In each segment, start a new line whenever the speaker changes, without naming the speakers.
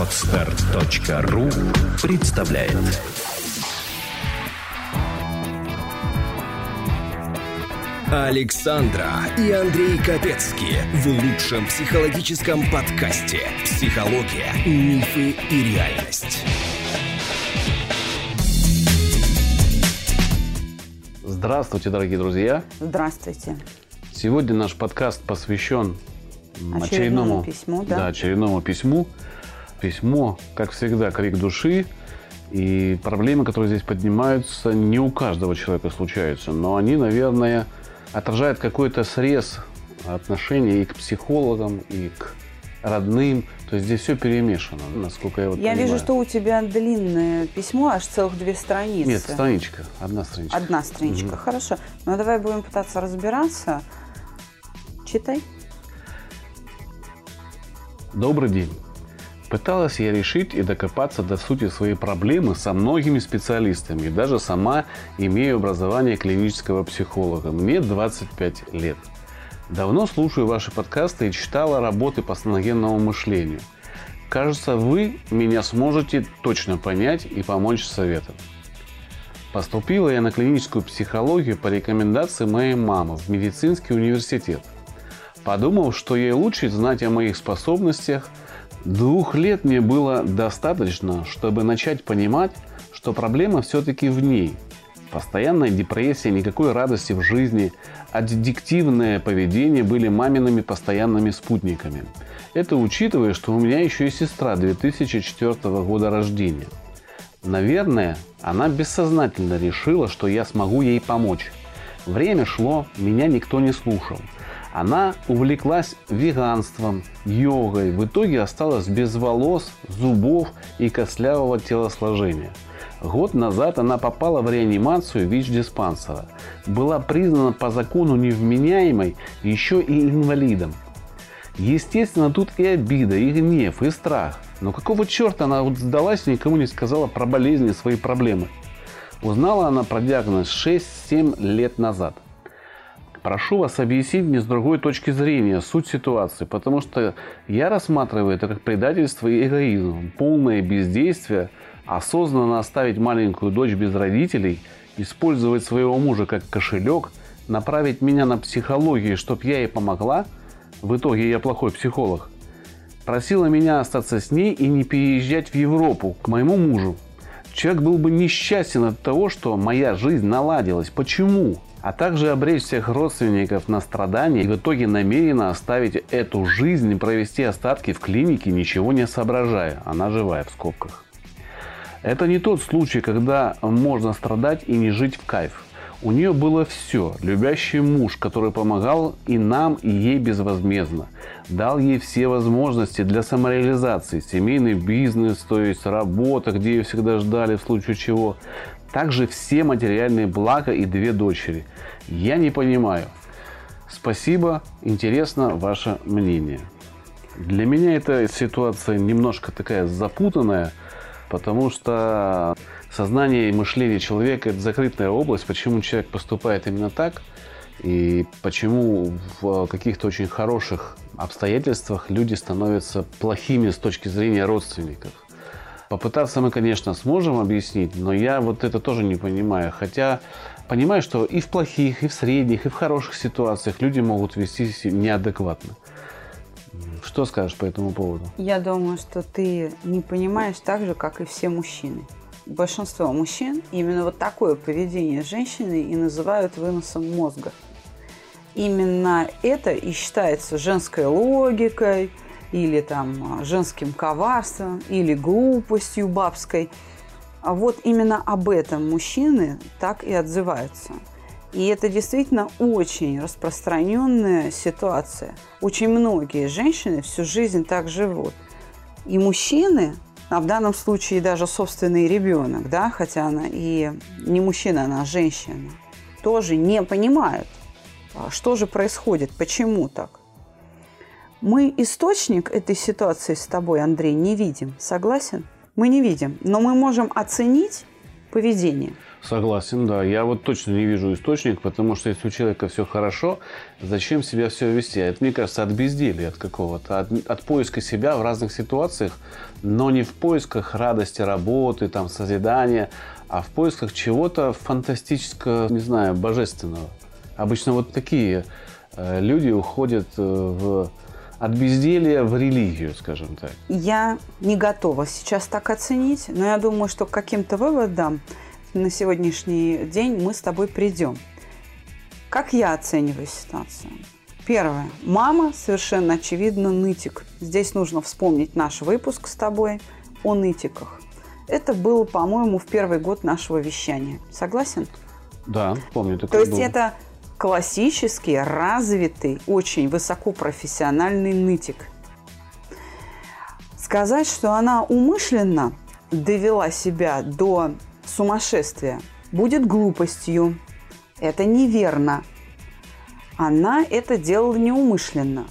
Отстар.ру представляет Александра и Андрей Капецки в лучшем психологическом подкасте «Психология, мифы и реальность».
Здравствуйте, дорогие друзья!
Здравствуйте.
Сегодня наш подкаст посвящен м,
Очередному письму, да?
очередному письму. Письмо, как всегда, крик души. И проблемы, которые здесь поднимаются, не у каждого человека случаются, но они, наверное, отражают какой-то срез отношений и к психологам, и к родным. То есть здесь все перемешано, насколько я вот
Я
понимаю.
вижу, что у тебя длинное письмо, аж целых две страницы.
Нет, страничка, одна страничка.
Одна страничка,
Мгм.
хорошо. Ну, давай будем пытаться разбираться. Читай.
Добрый день. Пыталась я решить и докопаться до сути своей проблемы со многими специалистами. Даже сама имею образование клинического психолога. Мне 25 лет. Давно слушаю ваши подкасты и читала работы по саногенному мышлению. Кажется, вы меня сможете точно понять и помочь советом. Поступила я на клиническую психологию по рекомендации моей мамы в медицинский университет. Подумал, что ей лучше знать о моих способностях. Двух лет мне было достаточно, чтобы начать понимать, что проблема все-таки в ней. Постоянная депрессия, никакой радости в жизни, аддиктивное поведение были мамиными постоянными спутниками. Это учитывая, что у меня еще и сестра 2004 года рождения. Наверное, она бессознательно решила, что я смогу ей помочь. Время шло, меня никто не слушал. Она увлеклась веганством, йогой, в итоге осталась без волос, зубов и костлявого телосложения. Год назад она попала в реанимацию ВИЧ-диспансера. Была признана по закону невменяемой, еще и инвалидом. Естественно, тут и обида, и гнев, и страх. Но какого черта она вот сдалась и никому не сказала про болезни, свои проблемы? Узнала она про диагноз 6-7 лет назад. Прошу вас объяснить мне с другой точки зрения суть ситуации, потому что я рассматриваю это как предательство и эгоизм, полное бездействие, осознанно оставить маленькую дочь без родителей, использовать своего мужа как кошелек, направить меня на психологию, чтобы я ей помогла. В итоге я плохой психолог. Просила меня остаться с ней и не переезжать в Европу к моему мужу. Человек был бы несчастен от того, что моя жизнь наладилась. Почему? А также обречь всех родственников на страдания и в итоге намеренно оставить эту жизнь и провести остатки в клинике, ничего не соображая. Она живая в скобках. Это не тот случай, когда можно страдать и не жить в кайф. У нее было все. Любящий муж, который помогал и нам, и ей безвозмездно. Дал ей все возможности для самореализации. Семейный бизнес, то есть работа, где ее всегда ждали в случае чего. Также все материальные блага и две дочери. Я не понимаю. Спасибо, интересно ваше мнение. Для меня эта ситуация немножко такая запутанная, потому что сознание и мышление человека – это закрытая область. Почему человек поступает именно так, и почему в каких-то очень хороших обстоятельствах люди становятся плохими с точки зрения родственников. Попытаться мы, конечно, сможем объяснить, но я вот это тоже не понимаю. Хотя понимаю, что и в плохих, и в средних, и в хороших ситуациях люди могут вести себя неадекватно. Что скажешь по этому поводу?
Я думаю, что ты не понимаешь так же, как и все мужчины. Большинство мужчин именно вот такое поведение женщины и называют выносом мозга. Именно это и считается женской логикой, или там женским коварством, или глупостью бабской. А вот именно об этом мужчины так и отзываются. И это действительно очень распространенная ситуация. Очень многие женщины всю жизнь так живут. И мужчины, а в данном случае даже собственный ребенок, да, хотя она и не мужчина, она женщина, тоже не понимают, а что же происходит, почему так. Мы источник этой ситуации с тобой, Андрей, не видим. Согласен? Мы не видим, но мы можем оценить поведение.
Согласен, да. Я вот точно не вижу источник, потому что если у человека все хорошо, зачем себя все вести? Это, мне кажется, от безделия от какого-то, от, от поиска себя в разных ситуациях, но не в поисках радости работы, там, созидания, а в поисках чего-то фантастического, не знаю, божественного. Обычно вот такие э, люди уходят э, в от безделия в религию, скажем так?
Я не готова сейчас так оценить, но я думаю, что к каким-то выводам на сегодняшний день мы с тобой придем. Как я оцениваю ситуацию? Первое. Мама совершенно очевидно нытик. Здесь нужно вспомнить наш выпуск с тобой о нытиках. Это было, по-моему, в первый год нашего вещания. Согласен?
Да, помню.
То есть был. это классический, развитый, очень высокопрофессиональный нытик. Сказать, что она умышленно довела себя до сумасшествия, будет глупостью. Это неверно. Она это делала неумышленно.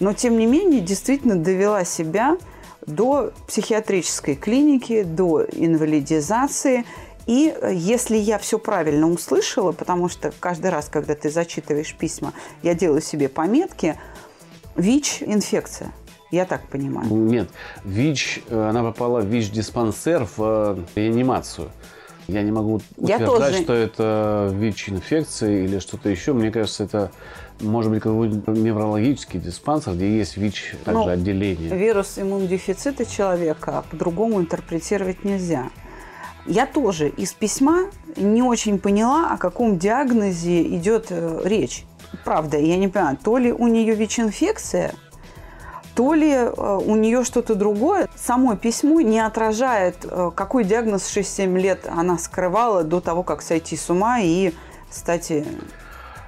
Но, тем не менее, действительно довела себя до психиатрической клиники, до инвалидизации – и э, если я все правильно услышала, потому что каждый раз, когда ты зачитываешь письма, я делаю себе пометки, ВИЧ-инфекция. Я так понимаю.
Нет, ВИЧ, э, она попала в ВИЧ-диспансер в э, реанимацию. Я не могу утверждать, я тоже... что это ВИЧ-инфекция или что-то еще. Мне кажется, это может быть какой-нибудь неврологический диспансер, где есть ВИЧ также ну, отделение.
Вирус иммунодефицита человека по-другому интерпретировать нельзя. Я тоже из письма не очень поняла, о каком диагнозе идет э, речь. Правда, я не понимаю, то ли у нее ВИЧ-инфекция, то ли э, у нее что-то другое. Само письмо не отражает, э, какой диагноз 6-7 лет она скрывала до того, как сойти с ума и стать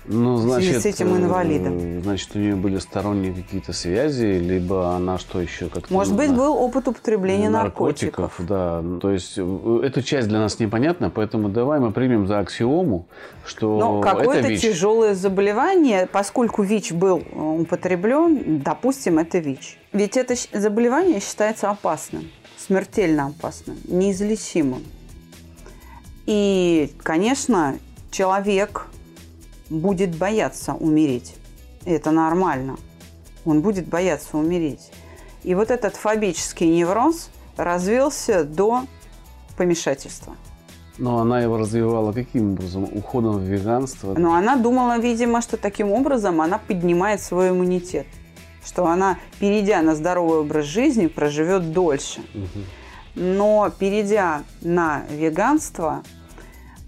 ну, значит,
с этим инвалидом.
Значит, у нее были сторонние какие-то связи, либо она что еще как-то...
Может быть, был опыт употребления наркотиков.
наркотиков. Да, то есть э, эта часть для нас непонятна, поэтому давай мы примем за аксиому, что
Но какое-то тяжелое заболевание, поскольку ВИЧ был употреблен, допустим, это ВИЧ. Ведь это заболевание считается опасным, смертельно опасным, неизлечимым. И, конечно, человек будет бояться умереть. Это нормально. Он будет бояться умереть. И вот этот фобический невроз развился до помешательства.
Но она его развивала каким образом? Уходом в веганство?
Но она думала, видимо, что таким образом она поднимает свой иммунитет. Что она, перейдя на здоровый образ жизни, проживет дольше. Угу. Но перейдя на веганство,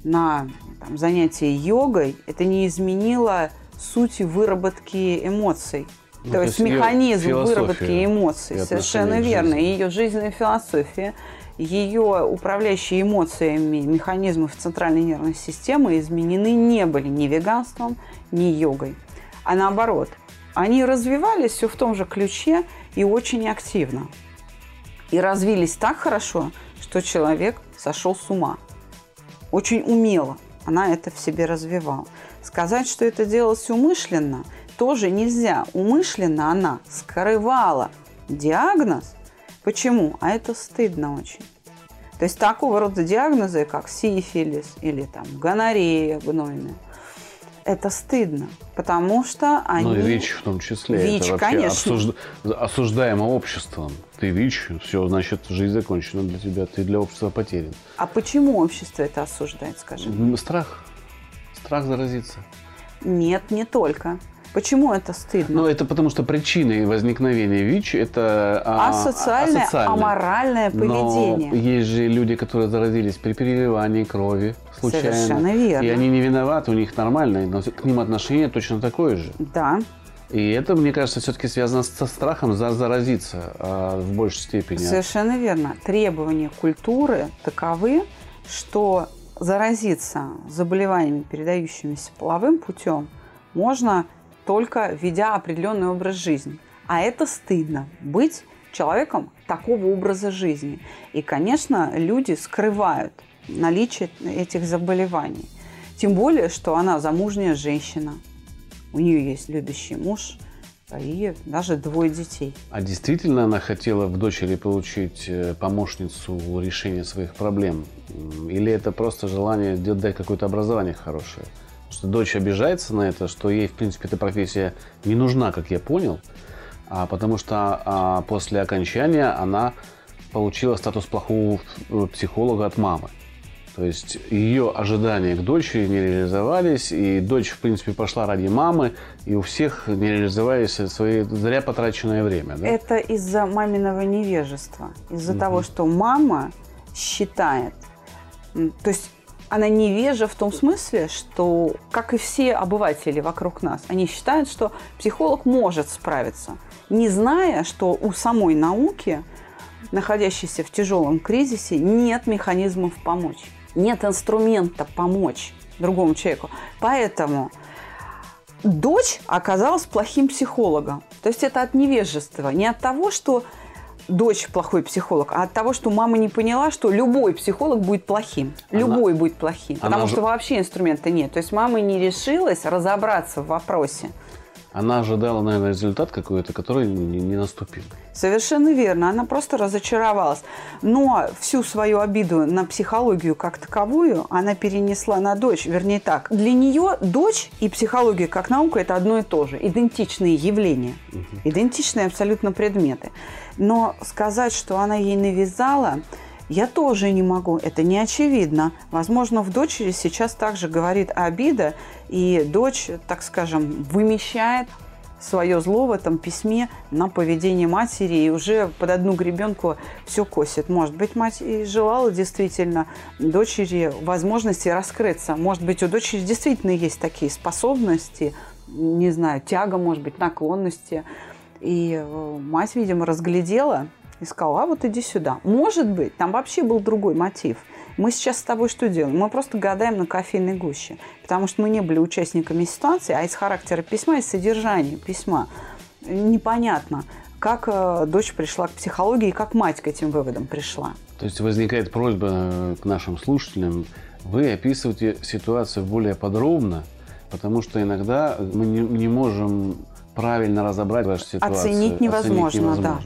на там, занятие йогой, это не изменило сути выработки эмоций. Ну, то, то есть механизм выработки эмоций. Совершенно верно. Жизни. Ее жизненная философия, ее управляющие эмоциями механизмы в центральной нервной системе изменены не были ни веганством, ни йогой. А наоборот, они развивались все в том же ключе и очень активно. И развились так хорошо, что человек сошел с ума. Очень умело она это в себе развивала. Сказать, что это делалось умышленно, тоже нельзя. Умышленно она скрывала диагноз. Почему? А это стыдно очень. То есть такого рода диагнозы, как сифилис или там гонорея гнойная, это стыдно, потому что они... Ну
и ВИЧ в том числе.
ВИЧ, это вообще конечно. Осужд...
осуждаемо обществом. Ты ВИЧ, все, значит, жизнь закончена для тебя, ты для общества потерян.
А почему общество это осуждает, скажи?
Страх. Страх заразиться.
Нет, не только. Почему это стыдно?
Ну, это потому что причиной возникновения ВИЧ – это
а, асоциальное, асоциальное, аморальное поведение.
Но есть же люди, которые заразились при переливании крови случайно.
Совершенно верно.
И они не виноваты, у них нормальное, но к ним отношение точно такое же.
Да.
И это, мне кажется, все-таки связано со страхом за заразиться а, в большей степени.
Совершенно верно. Требования культуры таковы, что заразиться заболеваниями, передающимися половым путем, можно только ведя определенный образ жизни. А это стыдно быть человеком такого образа жизни. И, конечно, люди скрывают наличие этих заболеваний. Тем более, что она замужняя женщина, у нее есть любящий муж, и даже двое детей.
А действительно она хотела в дочери получить э, помощницу решения своих проблем? Или это просто желание дать какое-то образование хорошее? что дочь обижается на это, что ей, в принципе, эта профессия не нужна, как я понял, а потому что а, после окончания она получила статус плохого э, психолога от мамы. То есть ее ожидания к дочери не реализовались, и дочь, в принципе, пошла ради мамы, и у всех не реализовались свои зря потраченное время. Да?
Это из-за маминого невежества, из-за угу. того, что мама считает, то есть она невежа в том смысле, что, как и все обыватели вокруг нас, они считают, что психолог может справиться, не зная, что у самой науки, находящейся в тяжелом кризисе, нет механизмов помочь нет инструмента помочь другому человеку. Поэтому дочь оказалась плохим психологом. То есть это от невежества, не от того, что дочь плохой психолог, а от того, что мама не поняла, что любой психолог будет плохим. Любой будет плохим. Потому она... что вообще инструмента нет. То есть мама не решилась разобраться в вопросе.
Она ожидала, наверное, результат какой-то, который не, не наступил.
Совершенно верно. Она просто разочаровалась. Но всю свою обиду на психологию как таковую она перенесла на дочь. Вернее так, для нее дочь и психология как наука – это одно и то же. Идентичные явления. Угу. Идентичные абсолютно предметы. Но сказать, что она ей навязала – я тоже не могу, это не очевидно. Возможно, в дочери сейчас также говорит обида, и дочь, так скажем, вымещает свое зло в этом письме на поведение матери и уже под одну гребенку все косит. Может быть, мать и желала действительно дочери возможности раскрыться. Может быть, у дочери действительно есть такие способности, не знаю, тяга, может быть, наклонности. И э, мать, видимо, разглядела и сказала, а вот иди сюда. Может быть, там вообще был другой мотив. Мы сейчас с тобой что делаем? Мы просто гадаем на кофейной гуще, потому что мы не были участниками ситуации, а из характера письма, из содержания письма непонятно, как э, дочь пришла к психологии и как мать к этим выводам пришла.
То есть возникает просьба э, к нашим слушателям, вы описываете ситуацию более подробно, потому что иногда мы не, не можем правильно разобрать вашу ситуацию.
Оценить невозможно, Оценить невозможно.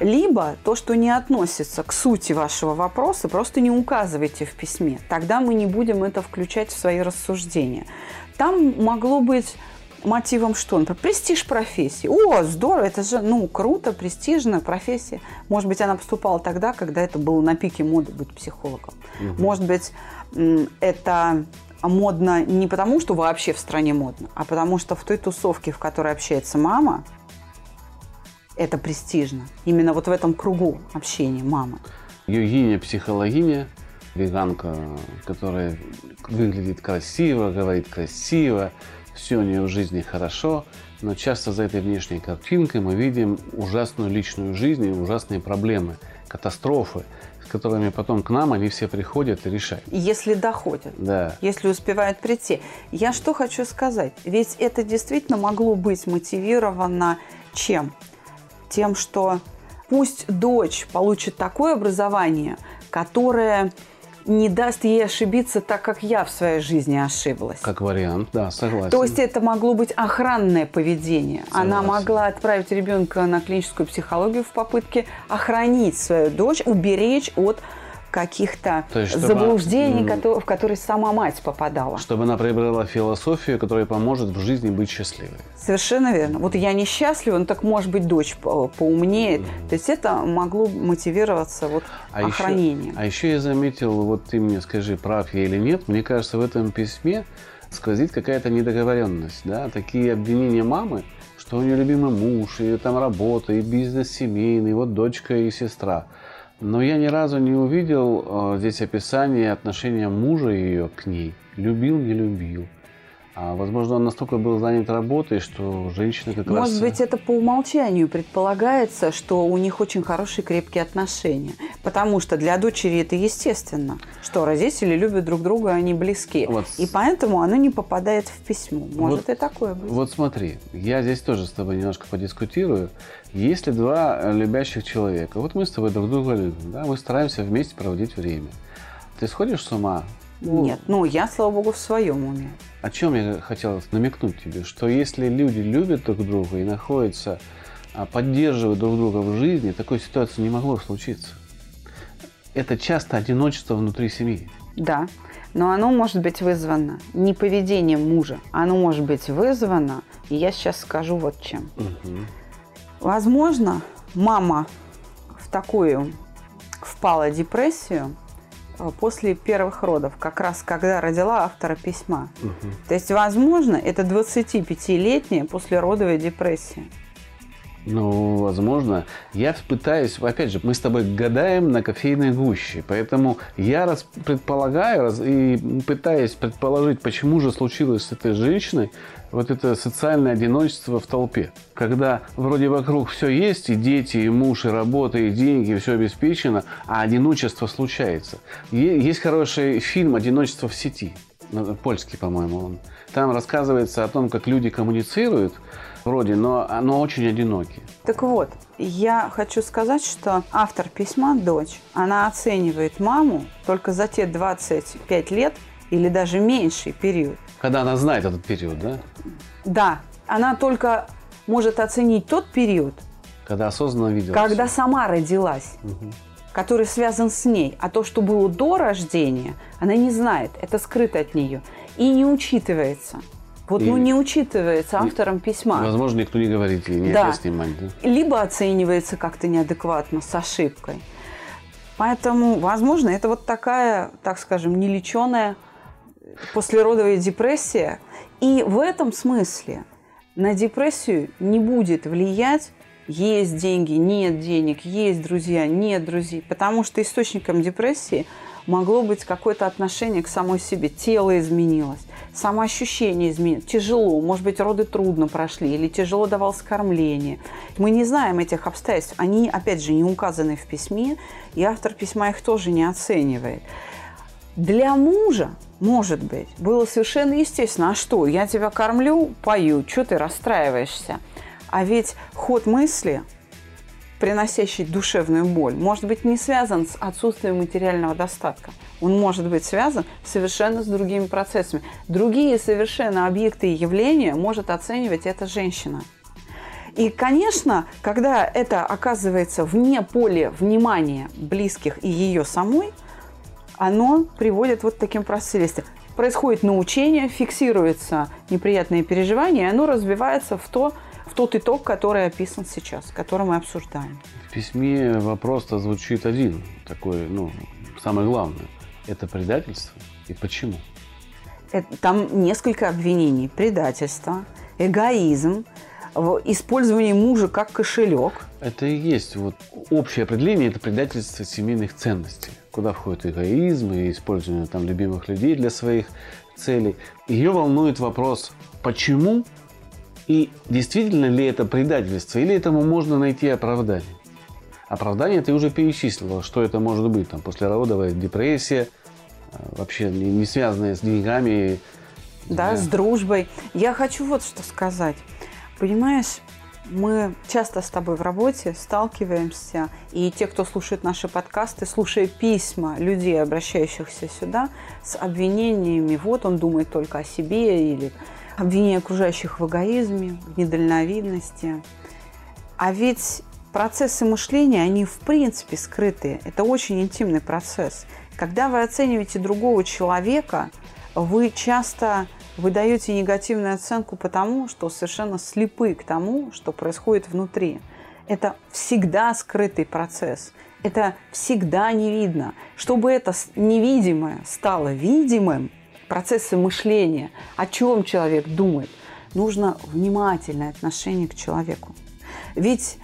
да. Либо то, что не относится к сути вашего вопроса, просто не указывайте в письме. Тогда мы не будем это включать в свои рассуждения. Там могло быть мотивом что? Например, престиж профессии. О, здорово, это же, ну, круто, престижная профессия. Может быть, она поступала тогда, когда это было на пике моды быть психологом. Угу. Может быть, это модно не потому, что вообще в стране модно, а потому что в той тусовке, в которой общается мама, это престижно. Именно вот в этом кругу общения мама.
Югиня психологиня, веганка, которая выглядит красиво, говорит красиво, все у нее в жизни хорошо, но часто за этой внешней картинкой мы видим ужасную личную жизнь и ужасные проблемы, катастрофы, которыми потом к нам они все приходят и решают.
Если доходят.
Да.
Если успевают прийти. Я что хочу сказать? Ведь это действительно могло быть мотивировано чем? Тем, что пусть дочь получит такое образование, которое не даст ей ошибиться так, как я в своей жизни ошиблась.
Как вариант, да, согласен.
То есть это могло быть охранное поведение. Согласен. Она могла отправить ребенка на клиническую психологию в попытке охранить свою дочь, уберечь от каких-то заблуждений, чтобы, в которые сама мать попадала.
Чтобы она приобрела философию, которая поможет в жизни быть счастливой.
Совершенно верно. Вот я несчастлива, ну так может быть дочь по поумнее. Mm-hmm. То есть это могло мотивироваться вот а охранением.
Еще, а еще я заметил, вот ты мне скажи, прав я или нет, мне кажется, в этом письме сквозит какая-то недоговоренность. Да? Такие обвинения мамы, что у нее любимый муж, и там работа, и бизнес семейный, вот дочка и сестра. Но я ни разу не увидел э, здесь описание отношения мужа ее к ней. Любил, не любил. А, возможно, он настолько был занят работой, что женщина как
Может
раз...
Может быть, это по умолчанию предполагается, что у них очень хорошие крепкие отношения. Потому что для дочери это естественно, что родители любят друг друга, они близки. Вот. И поэтому оно не попадает в письмо. Может вот, и такое быть.
Вот смотри, я здесь тоже с тобой немножко подискутирую. Если два любящих человека, вот мы с тобой друг друга любим, да, мы стараемся вместе проводить время. Ты сходишь с ума
Нет, ну я, слава богу, в своем уме.
О чем я хотел намекнуть тебе? Что если люди любят друг друга и находятся, а, поддерживают друг друга в жизни, такой ситуации не могло случиться. Это часто одиночество внутри семьи.
Да, но оно может быть вызвано не поведением мужа, оно может быть вызвано, и я сейчас скажу вот чем.
Угу.
Возможно, мама в такую впала депрессию после первых родов, как раз когда родила автора письма.
Угу.
То есть, возможно, это 25-летняя послеродовая депрессия.
Ну, возможно. Я пытаюсь, опять же, мы с тобой гадаем на кофейной гуще, поэтому я раз предполагаю раз, и пытаюсь предположить, почему же случилось с этой женщиной вот это социальное одиночество в толпе. Когда вроде вокруг все есть, и дети, и муж, и работа, и деньги, и все обеспечено, а одиночество случается. Есть хороший фильм «Одиночество в сети», польский, по-моему, он. Там рассказывается о том, как люди коммуницируют, вроде, но, но очень одиноки.
Так вот, я хочу сказать, что автор письма, дочь, она оценивает маму только за те 25 лет или даже меньший период.
Когда она знает этот период, да?
Да, она только может оценить тот период,
когда осознанно видела.
Когда все. сама родилась. Угу который связан с ней, а то, что было до рождения, она не знает, это скрыто от нее и не учитывается. Вот, и, ну, не учитывается автором письма.
Возможно, никто не говорит ей, не да. снимать. Да?
Либо оценивается как-то неадекватно, с ошибкой. Поэтому, возможно, это вот такая, так скажем, нелеченая послеродовая депрессия. И в этом смысле на депрессию не будет влиять есть деньги, нет денег, есть друзья, нет друзей. Потому что источником депрессии могло быть какое-то отношение к самой себе. Тело изменилось, самоощущение изменилось. Тяжело, может быть, роды трудно прошли или тяжело давалось кормление. Мы не знаем этих обстоятельств. Они, опять же, не указаны в письме, и автор письма их тоже не оценивает. Для мужа, может быть, было совершенно естественно. А что, я тебя кормлю, пою, что ты расстраиваешься? А ведь ход мысли приносящий душевную боль, может быть не связан с отсутствием материального достатка. Он может быть связан совершенно с другими процессами. Другие совершенно объекты и явления может оценивать эта женщина. И, конечно, когда это оказывается вне поля внимания близких и ее самой, оно приводит вот к таким последствиям. Происходит научение, фиксируются неприятные переживания, и оно разбивается в то, в тот итог, который описан сейчас, который мы обсуждаем.
В письме вопрос-то звучит один, такой, ну, самое главное. Это предательство и почему?
Это, там несколько обвинений. Предательство, эгоизм, использование мужа как кошелек.
Это и есть вот общее определение, это предательство семейных ценностей, куда входит эгоизм и использование там любимых людей для своих целей. Ее волнует вопрос, почему и действительно ли это предательство, или этому можно найти оправдание? Оправдание ты уже перечислила, что это может быть, там, послеродовая депрессия, э, вообще не связанная с деньгами.
Да, да, с дружбой. Я хочу вот что сказать. Понимаешь, мы часто с тобой в работе сталкиваемся, и те, кто слушает наши подкасты, слушая письма людей, обращающихся сюда, с обвинениями, вот он думает только о себе, или обвинение окружающих в эгоизме, в недальновидности. А ведь процессы мышления, они в принципе скрытые. Это очень интимный процесс. Когда вы оцениваете другого человека, вы часто выдаете негативную оценку потому, что совершенно слепы к тому, что происходит внутри. Это всегда скрытый процесс. Это всегда не видно. Чтобы это невидимое стало видимым, процессы мышления, о чем человек думает, нужно внимательное отношение к человеку. Ведь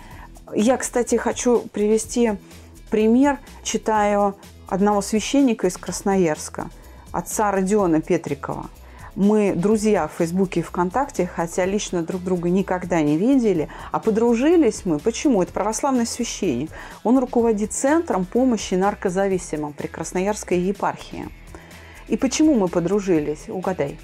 я, кстати, хочу привести пример, читаю одного священника из Красноярска, отца Родиона Петрикова. Мы друзья в Фейсбуке и ВКонтакте, хотя лично друг друга никогда не видели, а подружились мы. Почему? Это православный священник. Он руководит Центром помощи наркозависимым при Красноярской епархии – и почему мы подружились? Угадай.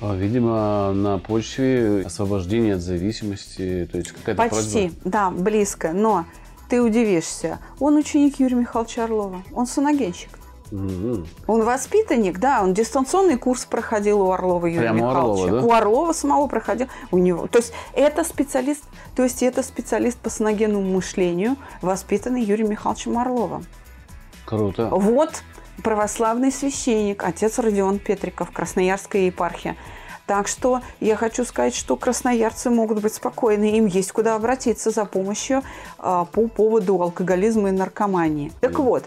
А, видимо, на почве освобождения от зависимости, то есть какая-то
Почти,
просьба.
да, близко. Но ты удивишься, он ученик Юрия Михайловича Орлова, он саногенщик.
Мгм.
Он воспитанник, да, он дистанционный курс проходил у Орлова Юрия
Прямо
Михайловича.
Орлова, да?
У Орлова самого проходил. У него. То есть это специалист, то есть это специалист по саногенному мышлению, воспитанный Юрием Михайловичем Орловым.
Круто.
Вот православный священник, отец Родион Петриков, Красноярская епархия. Так что я хочу сказать, что красноярцы могут быть спокойны, им есть куда обратиться за помощью а, по поводу алкоголизма и наркомании. Так вот,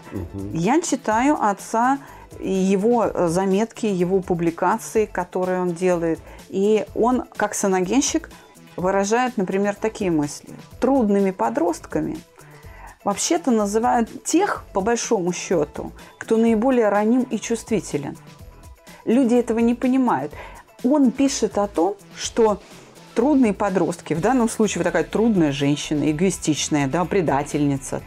я читаю отца его э, заметки, его публикации, которые он делает, и он, как саногенщик, выражает, например, такие мысли. Трудными подростками вообще-то называют тех, по большому счету, кто наиболее раним и чувствителен. Люди этого не понимают. Он пишет о том, что трудные подростки, в данном случае вот такая трудная женщина, эгоистичная, да, предательница,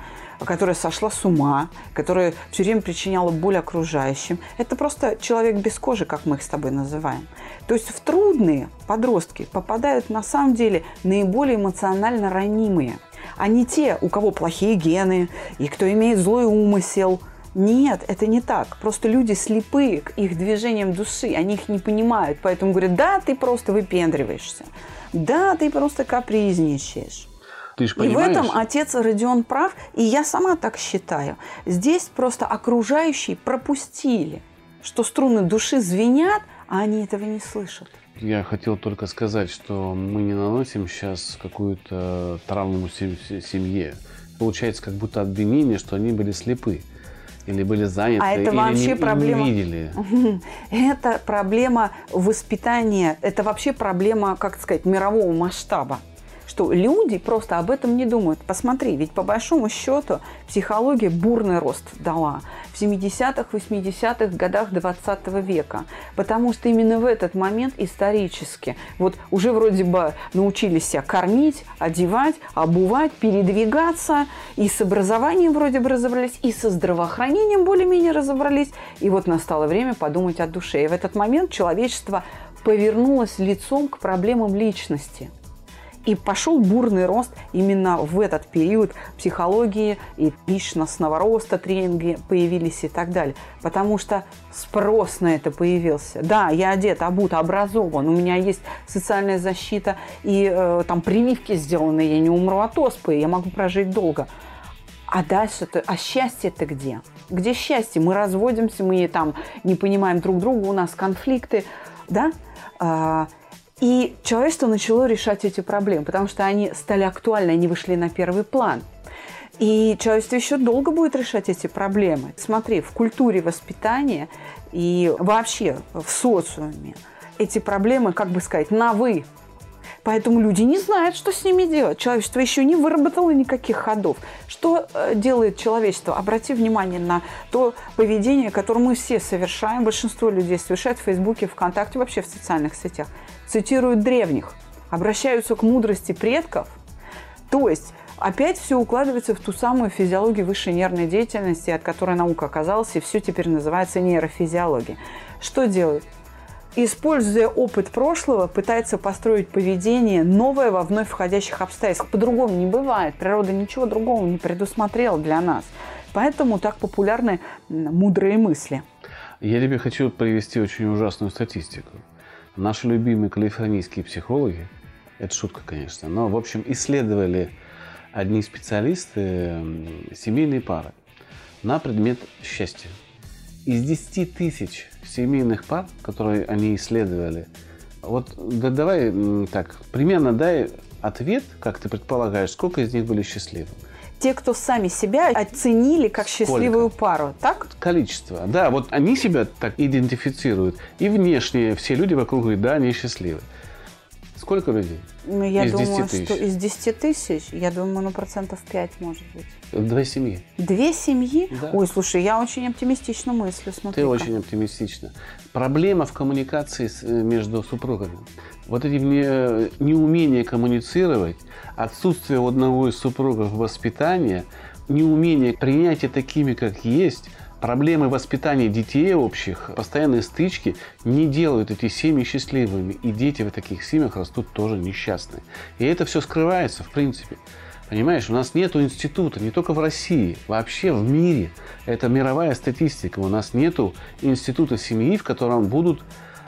которая сошла с ума, которая все время причиняла боль окружающим. Это просто человек без кожи, как мы их с тобой называем. То есть в трудные подростки попадают на самом деле наиболее эмоционально ранимые, а не те, у кого плохие гены и кто имеет злой умысел. Нет, это не так. Просто люди слепые к их движениям души, они их не понимают. Поэтому говорят, да, ты просто выпендриваешься. Да, ты просто капризничаешь.
Ты же
И в
понимаешь,
этом отец Родион прав, и я сама так считаю. Здесь просто окружающие пропустили, что струны души звенят, а они этого не слышат.
я хотел только сказать, что мы не наносим сейчас какую-то травму сем- се- семье. Получается, как будто обвинение, что они были слепы. Или были заняты,
А это
или
вообще
не,
проблема-
не видели.
Это проблема воспитания, это вообще проблема, как сказать, мирового масштаба. Что люди просто об этом не думают. Посмотри, ведь по большому счету психология бурный рост дала в 70-х, 80-х годах 20 века. Потому что именно в этот момент исторически вот уже вроде бы научились себя кормить, одевать, обувать, передвигаться. И с образованием вроде бы разобрались, и со здравоохранением более-менее разобрались. И вот настало время подумать о душе. И в этот момент человечество повернулось лицом к проблемам личности. И пошел бурный рост именно в этот период психологии и личностного роста, тренинги появились и так далее. Потому что спрос на это появился. Да, я одет, обут, образован, у меня есть социальная защита и э, там прививки сделаны, я не умру от оспы, я могу прожить долго. А дальше-то, а счастье-то где? Где счастье? Мы разводимся, мы там не понимаем друг друга, у нас конфликты, да? И человечество начало решать эти проблемы, потому что они стали актуальны, они вышли на первый план. И человечество еще долго будет решать эти проблемы. Смотри, в культуре воспитания и вообще в социуме эти проблемы, как бы сказать, на «вы». Поэтому люди не знают, что с ними делать. Человечество еще не выработало никаких ходов. Что э, делает человечество? Обрати внимание на то поведение, которое мы все совершаем, большинство людей совершает в Фейсбуке, ВКонтакте, вообще в социальных сетях. Цитируют древних, обращаются к мудрости предков. То есть опять все укладывается в ту самую физиологию высшей нервной деятельности, от которой наука оказалась, и все теперь называется нейрофизиологией. Что делают? Используя опыт прошлого, пытается построить поведение новое во вновь входящих обстоятельствах. По-другому не бывает. Природа ничего другого не предусмотрела для нас. Поэтому так популярны мудрые мысли.
Я тебе хочу привести очень ужасную статистику. Наши любимые калифорнийские психологи, это шутка, конечно, но, в общем, исследовали одни специалисты семейные пары на предмет счастья. Из 10 тысяч семейных пар, которые они исследовали, вот да, давай так, примерно дай ответ, как ты предполагаешь, сколько из них были счастливы.
Те, кто сами себя оценили как
Сколько?
счастливую пару, так?
Количество. Да, вот они себя так идентифицируют. И внешне все люди вокруг говорят, да, они счастливы. Сколько людей?
Ну, я
Из 10
думаю,
тысяч.
что из 10 тысяч, я думаю, ну, процентов 5 может быть.
Две семьи.
Две семьи?
Да.
Ой, слушай, я очень оптимистично мыслю, смотри.
Ты очень оптимистична. Проблема в коммуникации э, между супругами. Вот эти не- неумение коммуницировать, отсутствие у одного из супругов воспитания, неумение принятия такими, как есть, проблемы воспитания детей общих, постоянные стычки не делают эти семьи счастливыми. И дети в таких семьях растут тоже несчастные. И это все скрывается, в принципе. Понимаешь, у нас нет института, не только в России, вообще в мире. Это мировая статистика. У нас нет института семьи, в котором будут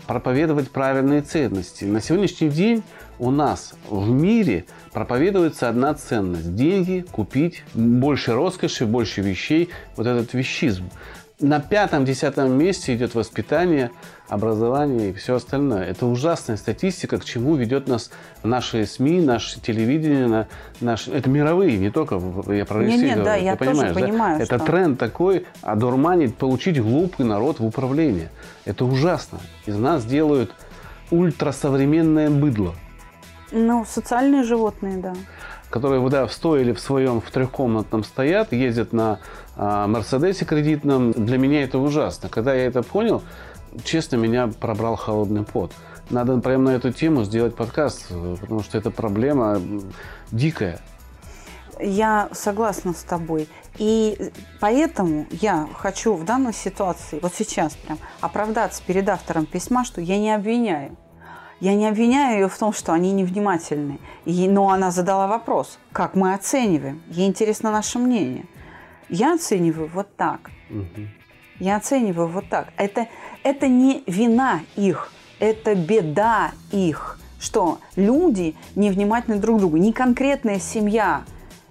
проповедовать правильные ценности. На сегодняшний день у нас в мире проповедуется одна ценность. Деньги, купить, больше роскоши, больше вещей. Вот этот вещизм на пятом-десятом месте идет воспитание, образование и все остальное. Это ужасная статистика, к чему ведет нас наши СМИ, наше телевидение, наш, это мировые, не только я про Россию
Нет, нет, да, я тоже
понимаешь,
понимаю,
да?
что...
Это тренд такой, одурманить, получить глупый народ в управление. Это ужасно. Из нас делают ультрасовременное быдло.
Ну, социальные животные, да
которые да, в сто или в своем в трехкомнатном стоят, ездят на а, Мерседесе кредитном. Для меня это ужасно. Когда я это понял, честно, меня пробрал холодный пот. Надо прямо на эту тему сделать подкаст, потому что эта проблема дикая.
Я согласна с тобой. И поэтому я хочу в данной ситуации, вот сейчас прям, оправдаться перед автором письма, что я не обвиняю. Я не обвиняю ее в том, что они невнимательны. И, но она задала вопрос, как мы оцениваем. Ей интересно наше мнение. Я оцениваю вот так. Угу. Я оцениваю вот так. Это, это не вина их, это беда их, что люди невнимательны друг к другу. Не конкретная семья,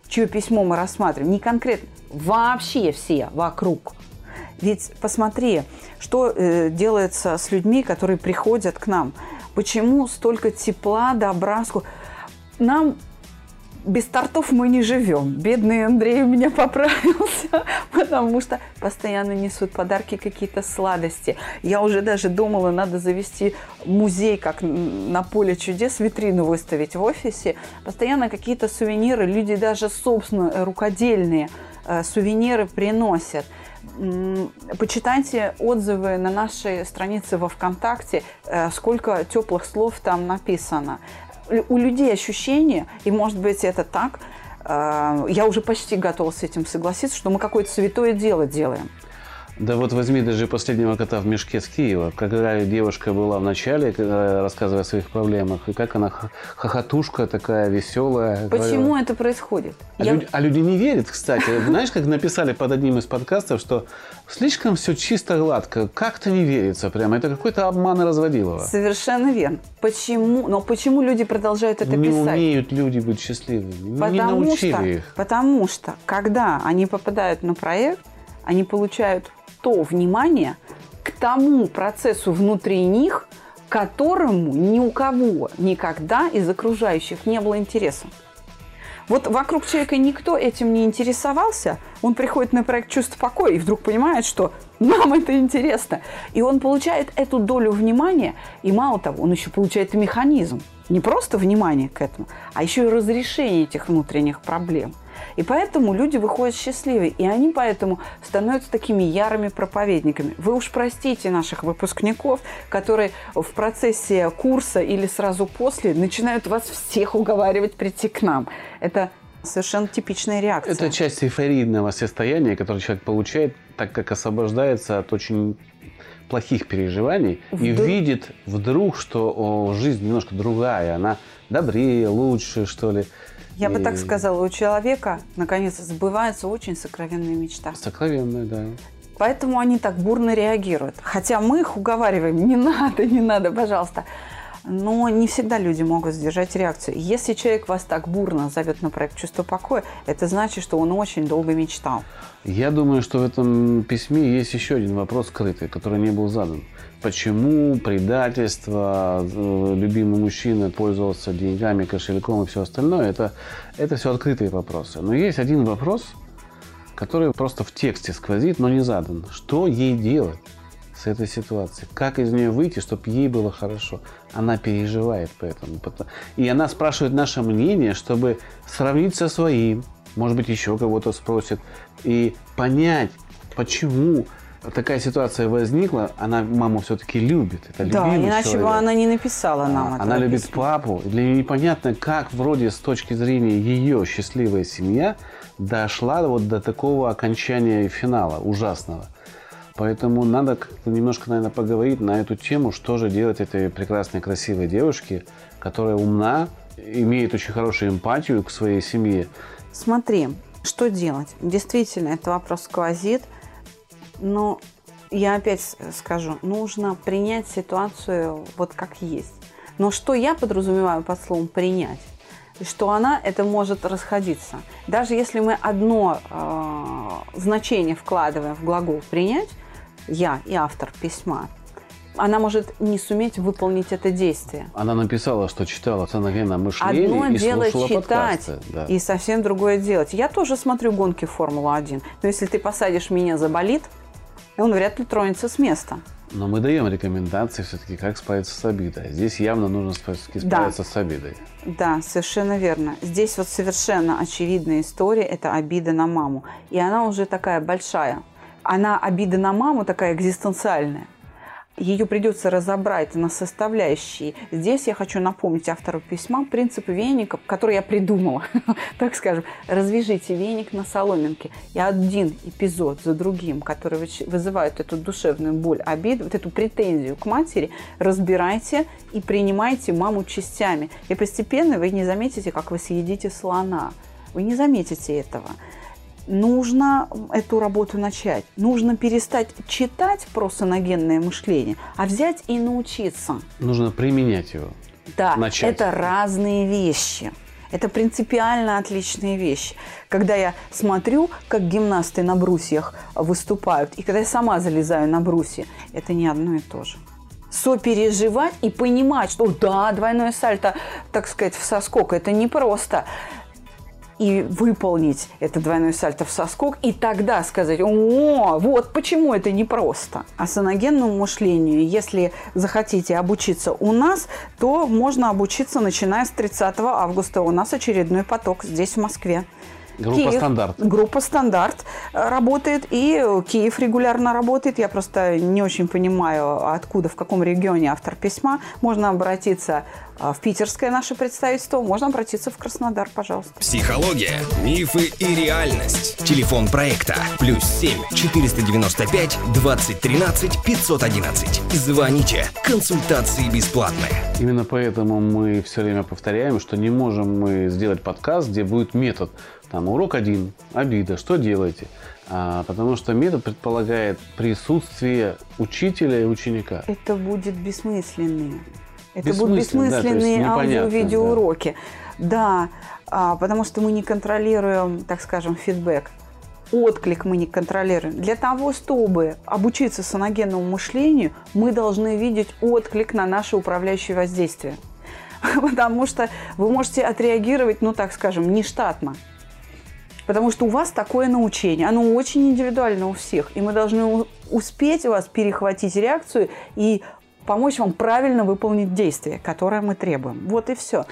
чье письмо мы рассматриваем, не конкретно, вообще все вокруг. Ведь посмотри, что э, делается с людьми, которые приходят к нам – Почему столько тепла, добра? Нам без тортов мы не живем. Бедный Андрей у меня поправился, потому что постоянно несут подарки, какие-то сладости. Я уже даже думала, надо завести музей, как на поле чудес, витрину выставить в офисе. Постоянно какие-то сувениры, люди даже, собственно, рукодельные э, сувениры приносят почитайте отзывы на нашей странице во ВКонтакте, э, сколько теплых слов там написано. У людей ощущение, и может быть это так, э, я уже почти готова с этим согласиться, что мы какое-то святое дело делаем.
Да вот возьми даже последнего кота в мешке с Киева. Какая девушка была в начале, рассказывая о своих проблемах, и как она хохотушка такая веселая.
Почему говорила. это происходит?
А, Я... люди, а люди не верят, кстати. Знаешь, как написали под одним из подкастов, что слишком все чисто гладко, как-то не верится прямо. Это какой-то обман и разводилово.
Совершенно верно. Почему? Но почему люди продолжают это
не
писать?
Не умеют люди быть счастливыми.
Потому
не научили
что,
их.
Потому что, когда они попадают на проект, они получают то внимание к тому процессу внутри них, которому ни у кого никогда из окружающих не было интереса. Вот вокруг человека никто этим не интересовался, он приходит на проект «Чувство покоя» и вдруг понимает, что нам это интересно. И он получает эту долю внимания, и мало того, он еще получает механизм. Не просто внимание к этому, а еще и разрешение этих внутренних проблем – и поэтому люди выходят счастливые, и они поэтому становятся такими ярыми проповедниками. Вы уж простите наших выпускников, которые в процессе курса или сразу после начинают вас всех уговаривать прийти к нам. Это совершенно типичная реакция.
Это часть эйфорийного состояния, которое человек получает, так как освобождается от очень плохих переживаний вдруг... и видит вдруг, что о, жизнь немножко другая, она добрее, лучше, что ли.
Я и... бы так сказала, у человека, наконец, сбывается очень сокровенная мечта.
Сокровенная, да.
Поэтому они так бурно реагируют. Хотя мы их уговариваем, не надо, не надо, пожалуйста. Но не всегда люди могут сдержать реакцию. Если человек вас так бурно зовет на проект «Чувство покоя», это значит, что он очень долго мечтал.
Я думаю, что в этом письме есть еще один вопрос скрытый, который не был задан почему предательство, э, любимый мужчина пользовался деньгами, кошельком и все остальное, это, это все открытые вопросы. Но есть один вопрос, который просто в тексте сквозит, но не задан. Что ей делать с этой ситуацией? Как из нее выйти, чтобы ей было хорошо? Она переживает по этому. И она спрашивает наше мнение, чтобы сравнить со своим, может быть, еще кого-то спросит, и понять, почему такая ситуация возникла, она маму все-таки любит. Это
да, иначе
человек.
бы она не написала нам
а, Она любит
письма.
папу. Для нее непонятно, как вроде с точки зрения ее счастливая семья дошла вот до такого окончания и финала ужасного. Поэтому надо как-то немножко, наверное, поговорить на эту тему, что же делать этой прекрасной, красивой девушке, которая умна, имеет очень хорошую эмпатию к своей семье
Смотри, что делать? Действительно, этот вопрос сквозит, но я опять скажу, нужно принять ситуацию вот как есть. Но что я подразумеваю под словом «принять»? что она это может расходиться. Даже если мы одно э, значение вкладываем в глагол принять, я и автор письма, она может не суметь выполнить это действие.
Она написала, что читала ценогенное мышление Одно и дело слушала читать, подкасты.
Да. и совсем другое делать. Я тоже смотрю гонки Формулы-1. Но если ты посадишь меня за болит, он вряд ли тронется с места.
Но мы даем рекомендации все-таки, как справиться с обидой. Здесь явно нужно справиться да. с обидой.
Да, совершенно верно. Здесь вот совершенно очевидная история – это обида на маму. И она уже такая большая. Она обида на маму такая экзистенциальная ее придется разобрать на составляющие. Здесь я хочу напомнить автору письма принцип веника, который я придумала, так скажем. Развяжите веник на соломинке. И один эпизод за другим, который вызывает эту душевную боль, обиду, вот эту претензию к матери, разбирайте и принимайте маму частями. И постепенно вы не заметите, как вы съедите слона. Вы не заметите этого нужно эту работу начать. Нужно перестать читать про саногенное мышление, а взять и научиться.
Нужно применять его.
Да, начать. это разные вещи. Это принципиально отличные вещи. Когда я смотрю, как гимнасты на брусьях выступают, и когда я сама залезаю на брусья, это не одно и то же сопереживать и понимать, что да, двойное сальто, так сказать, в соскок, это непросто и выполнить это двойной сальто в соскок, и тогда сказать, о, вот почему это непросто. А саногенному мышлению, если захотите обучиться у нас, то можно обучиться начиная с 30 августа. У нас очередной поток здесь, в Москве.
Группа Киев, «Стандарт».
Группа «Стандарт» работает, и Киев регулярно работает. Я просто не очень понимаю, откуда, в каком регионе автор письма. Можно обратиться а, в питерское наше представительство, можно обратиться в Краснодар, пожалуйста.
Психология, мифы и реальность. Телефон проекта плюс семь четыреста девяносто пять двадцать тринадцать пятьсот одиннадцать. Звоните. Консультации бесплатные.
Именно поэтому мы все время повторяем, что не можем мы сделать подкаст, где будет метод там урок один, обида, что делаете? А, потому что метод предполагает присутствие учителя и ученика.
Это будет бессмысленные. Это будут бессмысленные да, аудио-видеоуроки. Да, да а, потому что мы не контролируем, так скажем, фидбэк. Отклик мы не контролируем. Для того, чтобы обучиться саногенному мышлению, мы должны видеть отклик на наше управляющее воздействие. Потому что вы можете отреагировать, ну так скажем, нештатно. Потому что у вас такое научение. Оно очень индивидуально у всех. И мы должны успеть у вас перехватить реакцию и помочь вам правильно выполнить действие, которое мы требуем. Вот и все.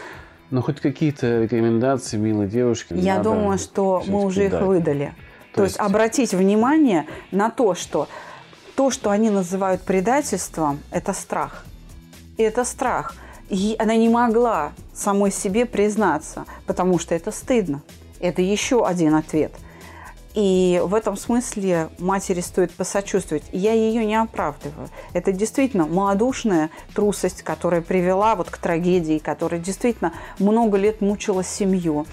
Но хоть какие-то рекомендации, милые девушки.
Я думаю, что мы уже их выдали. То, то есть... есть обратить внимание на то, что то, что они называют предательством, это страх. И это страх. И она не могла самой себе признаться, потому что это стыдно. Это еще один ответ. И в этом смысле матери стоит посочувствовать. Я ее не оправдываю. Это действительно малодушная трусость, которая привела вот к трагедии, которая действительно много лет мучила семью.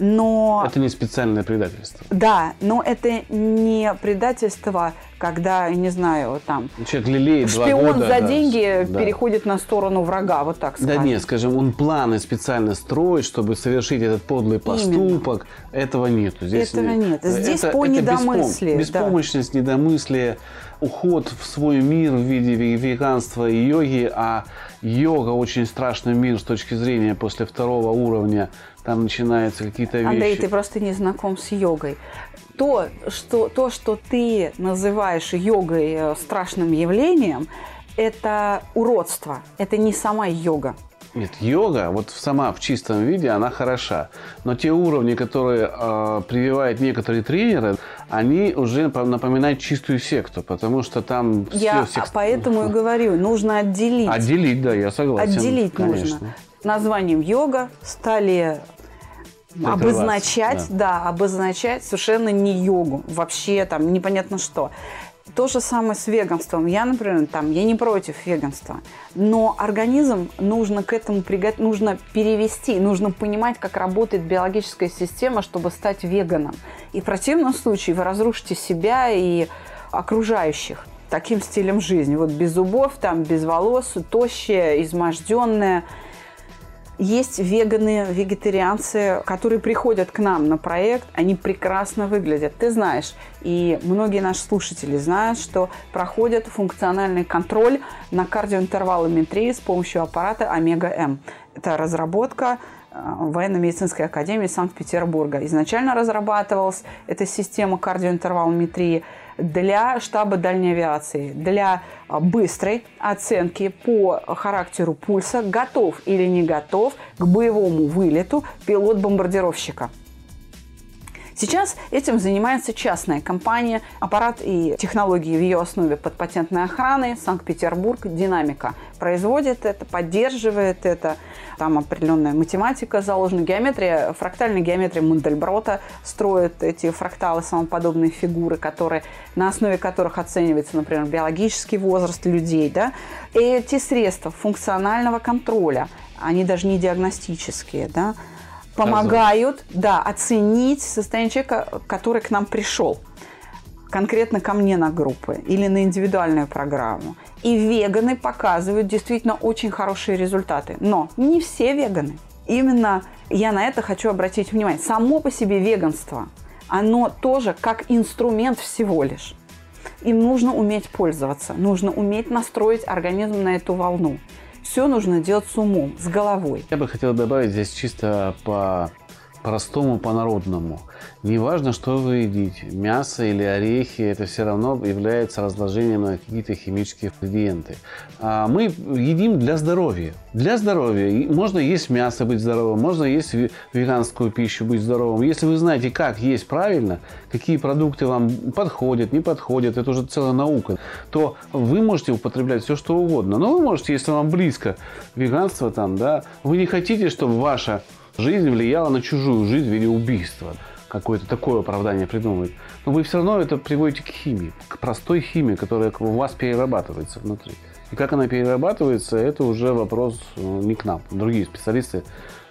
Но...
Это не специальное предательство.
Да, но это не предательство когда, не знаю, там
Человек лелеет
шпион
года,
за деньги да. переходит на сторону врага, вот так
сказать. Да нет, скажем, он планы специально строит, чтобы совершить этот подлый поступок. Именно. Этого нету.
Здесь Этого нет. Здесь это, по это недомыслию.
Беспомощность, да. недомыслие, уход в свой мир в виде веганства и йоги, а йога очень страшный мир с точки зрения после второго уровня. Там начинаются какие-то вещи.
Андрей, ты просто не знаком с йогой то, что, то, что ты называешь йогой э, страшным явлением, это уродство, это не сама йога.
Нет, йога, вот сама в чистом виде, она хороша. Но те уровни, которые э, прививают некоторые тренеры, они уже напоминают чистую секту, потому что там
Я все, сект... поэтому и говорю, нужно отделить.
Отделить, да, я согласен.
Отделить конечно. нужно. Названием йога стали обозначать, да. да, обозначать совершенно не йогу, вообще там непонятно что. То же самое с веганством. Я, например, там, я не против веганства, но организм нужно к этому приготовить, нужно перевести, нужно понимать, как работает биологическая система, чтобы стать веганом. И в противном случае вы разрушите себя и окружающих таким стилем жизни. Вот без зубов, там, без волос, тощая, изможденная – есть веганы, вегетарианцы, которые приходят к нам на проект, они прекрасно выглядят. Ты знаешь, и многие наши слушатели знают, что проходят функциональный контроль на кардиоинтервалометрии с помощью аппарата Омега-М. Это разработка э, военно-медицинской академии Санкт-Петербурга. Изначально разрабатывалась эта система кардиоинтервалометрии для штаба дальней авиации, для а, быстрой оценки по характеру пульса, готов или не готов к боевому вылету пилот бомбардировщика. Сейчас этим занимается частная компания. Аппарат и технологии в ее основе под патентной охраной. Санкт-Петербург, Динамика производит это, поддерживает это. Там определенная математика заложена, геометрия, фрактальная геометрия Мандельброта строит эти фракталы, самоподобные фигуры, которые, на основе которых оценивается, например, биологический возраст людей. Да? Эти средства функционального контроля, они даже не диагностические, да, помогают, да, оценить состояние человека, который к нам пришел конкретно ко мне на группы или на индивидуальную программу. И веганы показывают действительно очень хорошие результаты. Но не все веганы. Именно я на это хочу обратить внимание. Само по себе веганство, оно тоже как инструмент всего лишь. Им нужно уметь пользоваться, нужно уметь настроить организм на эту волну. Все нужно делать с умом, с головой.
Я бы хотел добавить здесь чисто по простому, по-народному. Не важно, что вы едите, мясо или орехи, это все равно является разложением на какие-то химические ингредиенты. А мы едим для здоровья. Для здоровья. Можно есть мясо, быть здоровым, можно есть веганскую пищу, быть здоровым. Если вы знаете, как есть правильно, какие продукты вам подходят, не подходят, это уже целая наука, то вы можете употреблять все, что угодно. Но вы можете, если вам близко веганство, там, да, вы не хотите, чтобы ваша жизнь влияла на чужую жизнь в виде убийства. Какое-то такое оправдание придумывать. Но вы все равно это приводите к химии, к простой химии, которая у вас перерабатывается внутри. И как она перерабатывается, это уже вопрос э, не к нам. Другие специалисты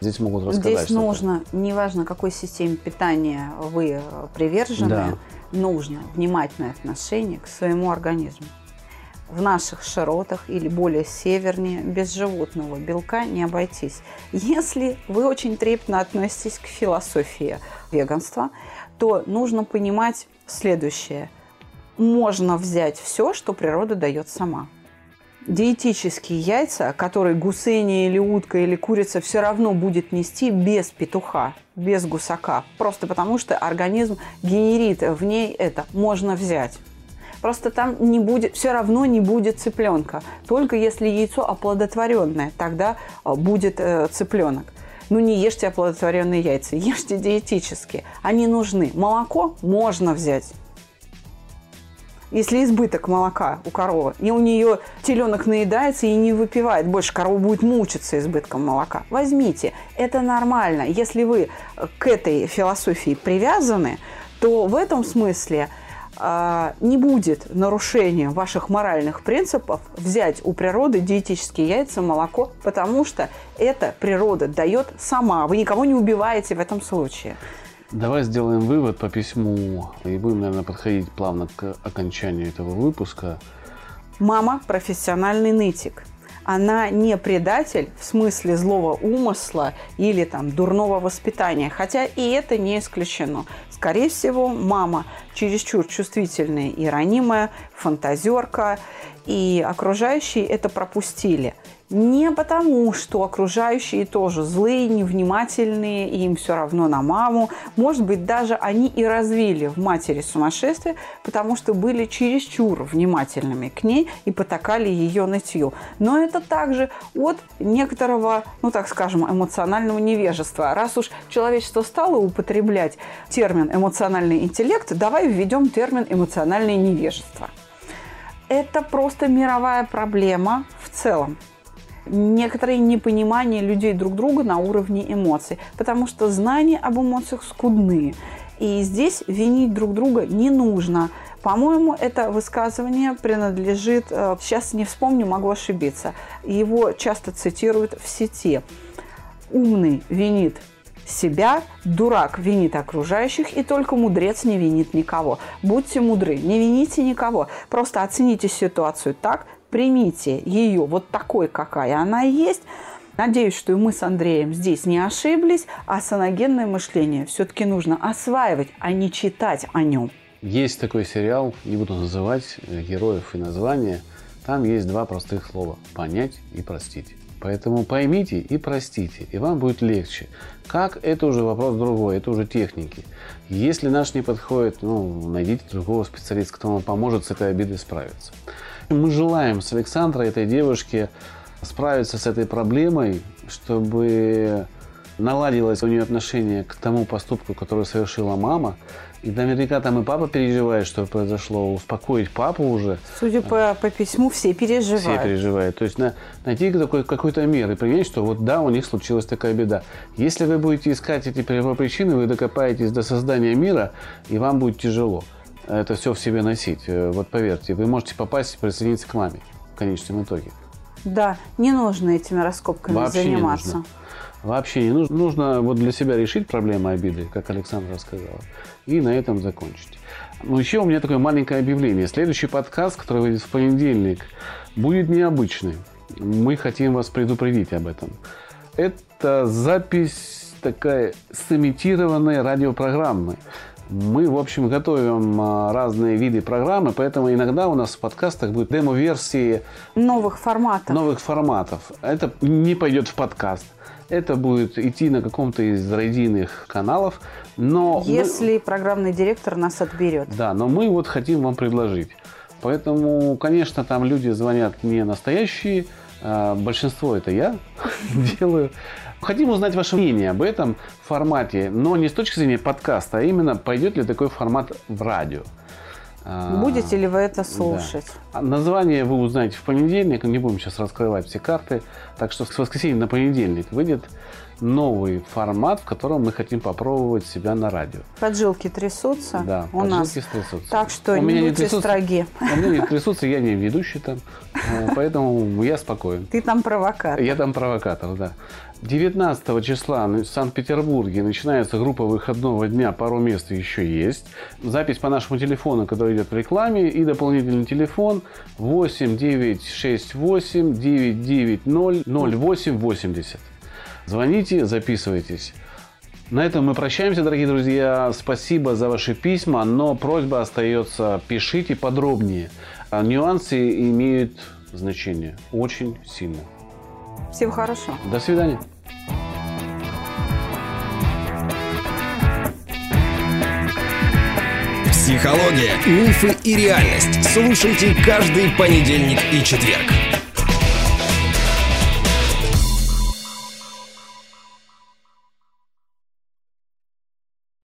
здесь могут рассказать.
Здесь нужно, неважно какой системе питания вы привержены, да. нужно внимательное отношение к своему организму в наших широтах или более севернее без животного белка не обойтись. Если вы очень трепетно относитесь к философии веганства, то нужно понимать следующее. Можно взять все, что природа дает сама. Диетические яйца, которые гусыня или утка или курица все равно будет нести без петуха, без гусака, просто потому что организм генерит в ней это, можно взять. Просто там не будет, все равно не будет цыпленка. Только если яйцо оплодотворенное, тогда а, будет э, цыпленок. Ну, не ешьте оплодотворенные яйца, ешьте диетические. Они нужны. Молоко можно взять. Если избыток молока у коровы, и у нее теленок наедается и не выпивает больше, корова будет мучиться избытком молока. Возьмите, это нормально. Если вы к этой философии привязаны, то в этом смысле не будет нарушения ваших моральных принципов взять у природы диетические яйца, молоко, потому что это природа дает сама. Вы никого не убиваете в этом случае.
Давай сделаем вывод по письму и будем, наверное, подходить плавно к окончанию этого выпуска.
Мама – профессиональный нытик она не предатель в смысле злого умысла или там дурного воспитания, хотя и это не исключено. Скорее всего, мама чересчур чувствительная и ранимая, фантазерка, и окружающие это пропустили – не потому, что окружающие тоже злые, невнимательные, и им все равно на маму. Может быть, даже они и развили в матери сумасшествие, потому что были чересчур внимательными к ней и потакали ее нытью. Но это также от некоторого, ну так скажем, эмоционального невежества. Раз уж человечество стало употреблять термин эмоциональный интеллект, давай введем термин эмоциональное невежество. Это просто мировая проблема в целом некоторое непонимание людей друг друга на уровне эмоций, потому что знания об эмоциях скудны. И здесь винить друг друга не нужно. По-моему, это высказывание принадлежит, э, сейчас не вспомню, могу ошибиться, его часто цитируют в сети. Умный винит себя, дурак винит окружающих, и только мудрец не винит никого. Будьте мудры, не вините никого. Просто оцените ситуацию так, примите ее вот такой, какая она есть. Надеюсь, что и мы с Андреем здесь не ошиблись, а саногенное мышление все-таки нужно осваивать, а не читать о нем.
Есть такой сериал, не буду называть э, героев и названия. Там есть два простых слова – понять и простить. Поэтому поймите и простите, и вам будет легче. Как, это уже вопрос другой, это уже техники. Если наш не подходит, ну, найдите другого специалиста, кто вам поможет с этой обидой справиться. Мы желаем с Александрой, этой девушке, справиться с этой проблемой, чтобы наладилось у нее отношение к тому поступку, который совершила мама. И наверняка там и папа переживает, что произошло, успокоить папу уже.
Судя по, по письму, все переживают.
Все переживают. То есть на, найти какой, какой-то мер и принять, что вот да, у них случилась такая беда. Если вы будете искать эти первопричины, вы докопаетесь до создания мира, и вам будет тяжело это все в себе носить. Э, вот поверьте, вы можете попасть и присоединиться к маме в конечном итоге.
Да, не нужно этими раскопками Вообще заниматься. Не нужно.
Вообще не нужно. Нужно вот для себя решить проблемы обиды, как Александра сказала, и на этом закончить. Ну, еще у меня такое маленькое объявление. Следующий подкаст, который выйдет в понедельник, будет необычный. Мы хотим вас предупредить об этом. Это запись такая сымитированной радиопрограммы. Мы, в общем, готовим а, разные виды программы, поэтому иногда у нас в подкастах будет демо-версии
новых форматов.
Новых форматов. Это не пойдет в подкаст. Это будет идти на каком-то из радийных каналов, но
если мы... программный директор нас отберет.
Да, но мы вот хотим вам предложить. Поэтому, конечно, там люди звонят не настоящие, а большинство это я делаю. Хотим узнать ваше мнение об этом формате, но не с точки зрения подкаста, а именно пойдет ли такой формат в радио.
А, Будете ли вы это слушать?
Да. Название вы узнаете в понедельник. Не будем сейчас раскрывать все карты. Так что с воскресенья на понедельник выйдет новый формат, в котором мы хотим попробовать себя на радио.
Поджилки трясутся
да,
у
нас. трясутся.
Так что у меня не трясутся, строги.
У меня не трясутся, я не ведущий там, э, поэтому я спокоен.
Ты там провокатор.
Я там провокатор, да. 19 числа в Санкт-Петербурге начинается группа выходного дня, пару мест еще есть. Запись по нашему телефону, который идет в рекламе, и дополнительный телефон 8 968 990 0880. Звоните, записывайтесь. На этом мы прощаемся, дорогие друзья. Спасибо за ваши письма, но просьба остается, пишите подробнее. А нюансы имеют значение очень сильно.
Всего хорошего.
До свидания.
Психология, мифы и реальность. Слушайте каждый понедельник и четверг.